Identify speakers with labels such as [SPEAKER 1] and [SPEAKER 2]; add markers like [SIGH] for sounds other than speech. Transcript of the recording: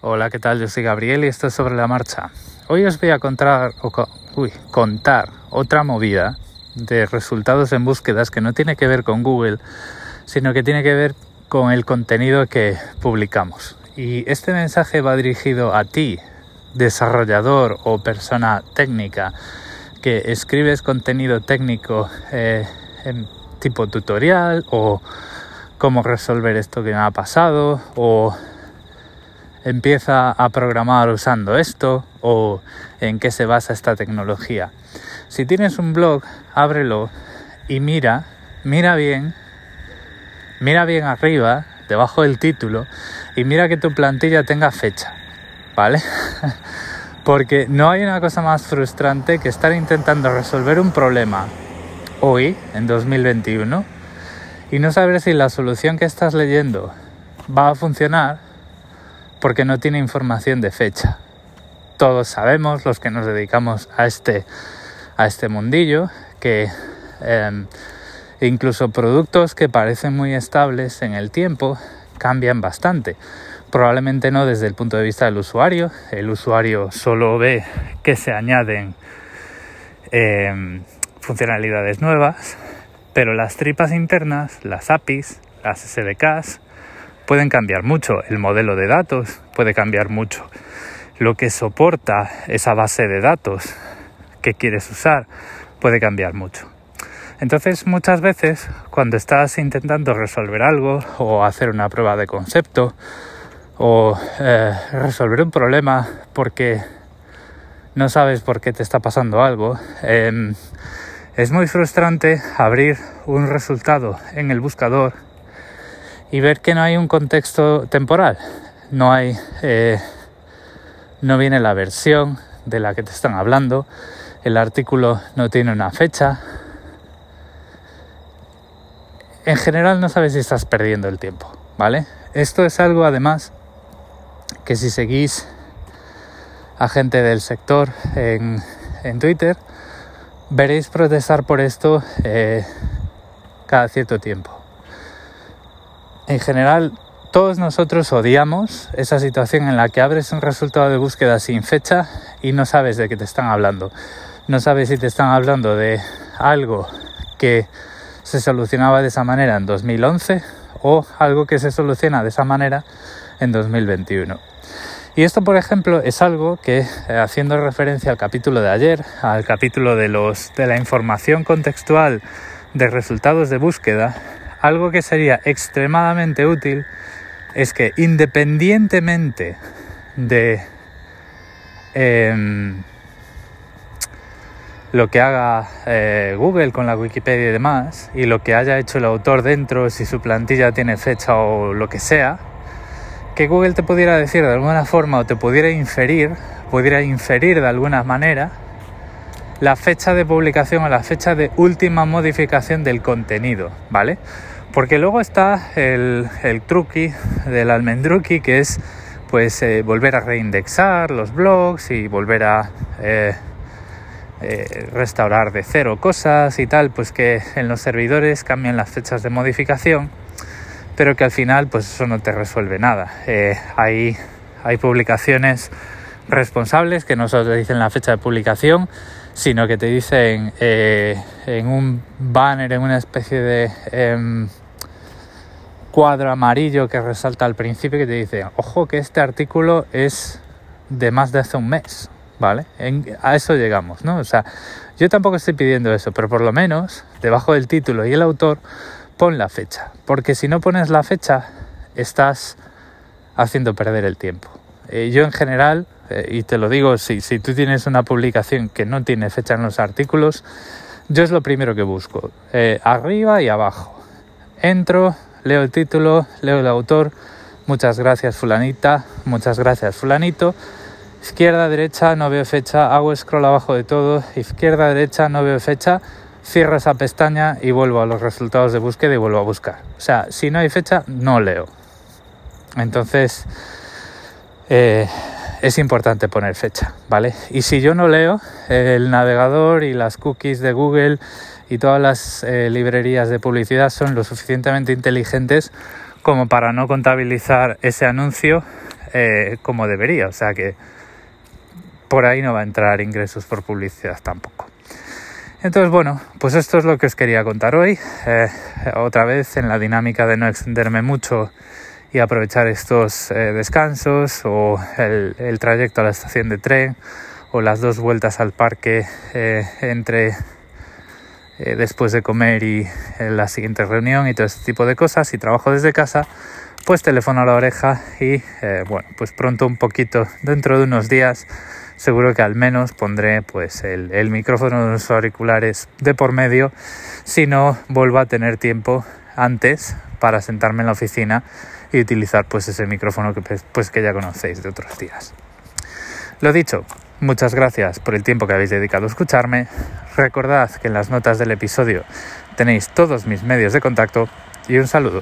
[SPEAKER 1] Hola, ¿qué tal? Yo soy Gabriel y esto es sobre la marcha. Hoy os voy a contar, otra movida de resultados en búsquedas que no tiene que ver con Google, sino que tiene que ver con el contenido que publicamos. Y este mensaje va dirigido a ti, desarrollador o persona técnica, que escribes contenido técnico eh, en tipo tutorial o cómo resolver esto que me ha pasado o empieza a programar usando esto o en qué se basa esta tecnología. Si tienes un blog, ábrelo y mira, mira bien, mira bien arriba, debajo del título, y mira que tu plantilla tenga fecha, ¿vale? [LAUGHS] Porque no hay una cosa más frustrante que estar intentando resolver un problema hoy, en 2021, y no saber si la solución que estás leyendo va a funcionar porque no tiene información de fecha. Todos sabemos, los que nos dedicamos a este, a este mundillo, que em, incluso productos que parecen muy estables en el tiempo cambian bastante. Probablemente no desde el punto de vista del usuario. El usuario solo ve que se añaden em, funcionalidades nuevas, pero las tripas internas, las APIs, las SDKs, pueden cambiar mucho. El modelo de datos puede cambiar mucho. Lo que soporta esa base de datos que quieres usar puede cambiar mucho. Entonces muchas veces cuando estás intentando resolver algo o hacer una prueba de concepto o eh, resolver un problema porque no sabes por qué te está pasando algo, em, es muy frustrante abrir un resultado en el buscador y ver que no hay un contexto temporal, no hay, eh, no viene la versión de la que te están hablando, el artículo no tiene una fecha. En general no sabes si estás perdiendo el tiempo, ¿vale? Esto es algo además que si seguís a gente del sector en, Twitter, veréis protestar por esto eh, cada cierto tiempo. En general, todos nosotros odiamos esa situación en la que abres un resultado de búsqueda sin fecha y no sabes de qué te están hablando. No sabes si te están hablando de algo que se solucionaba de esa manera en 2011 o algo que se soluciona de esa manera en 2021. Y esto, por ejemplo, es algo que, eh, haciendo referencia al capítulo de ayer, al capítulo de, los, de la información contextual de resultados de búsqueda, algo que sería extremadamente útil es que independientemente de em, lo que haga eh, Google con la Wikipedia y demás, y lo que haya hecho el autor dentro, si su plantilla tiene fecha o lo que sea, que Google te pudiera decir de alguna forma o te pudiera inferir, pudiera inferir de alguna manera la fecha de publicación o la fecha de última modificación del contenido, ¿vale? Porque luego está el, el truqui del almendruqui, que es pues eh, volver a reindexar los blogs y volver a eh, eh, restaurar de cero cosas y tal, pues que en los servidores cambian las fechas de modificación, pero que al final pues eso no te resuelve nada. hay, hay publicaciones responsables que no solo dicen la fecha de publicación, sino que te dicen eh, en un banner, en una especie de em, cuadro amarillo que resalta al principio que te dice, ojo que este artículo es de más de hace un mes, ¿vale? a eso llegamos, ¿no? O sea, yo tampoco estoy pidiendo eso, pero por lo menos debajo del título y el autor pon la fecha, porque si no pones la fecha estás haciendo perder el tiempo. Eh, yo en general eh, y te lo digo, si, si tú tienes una publicación que no tiene fecha en los artículos, yo es lo primero que busco, eh, arriba y abajo. Entro, leo el título, leo el autor, muchas gracias fulanita, muchas gracias fulanito. Izquierda, derecha, no veo fecha, hago scroll abajo de todo, izquierda, derecha, no veo fecha, cierro esa pestaña y vuelvo a los resultados de búsqueda y vuelvo a buscar. O sea, si no hay fecha, no leo. Entonces, eh, es importante poner fecha, ¿vale? Y si yo no leo, el navegador y las cookies de Google y todas las eh, librerías de publicidad son lo suficientemente inteligentes como para no contabilizar ese anuncio eh, como debería. O sea que por ahí no va a entrar ingresos por publicidad tampoco. Entonces, bueno, pues esto es lo que os quería contar hoy. Eh, otra vez en la dinámica de no extenderme mucho y aprovechar estos eh, descansos o el, trayecto a la estación de tren o las dos vueltas al parque eh, entre después de comer y la siguiente reunión y todo este tipo de cosas y trabajo desde casa pues teléfono a la oreja y bueno pues pronto un poquito dentro de unos días seguro que al menos pondré pues el, micrófono de los auriculares de por medio si no vuelvo a tener tiempo antes para sentarme en la oficina y utilizar pues ese micrófono que pues, pues que ya conocéis de otros días. Lo dicho, muchas gracias por el tiempo que habéis dedicado a escucharme. Recordad que en las notas del episodio tenéis todos mis medios de contacto y un saludo.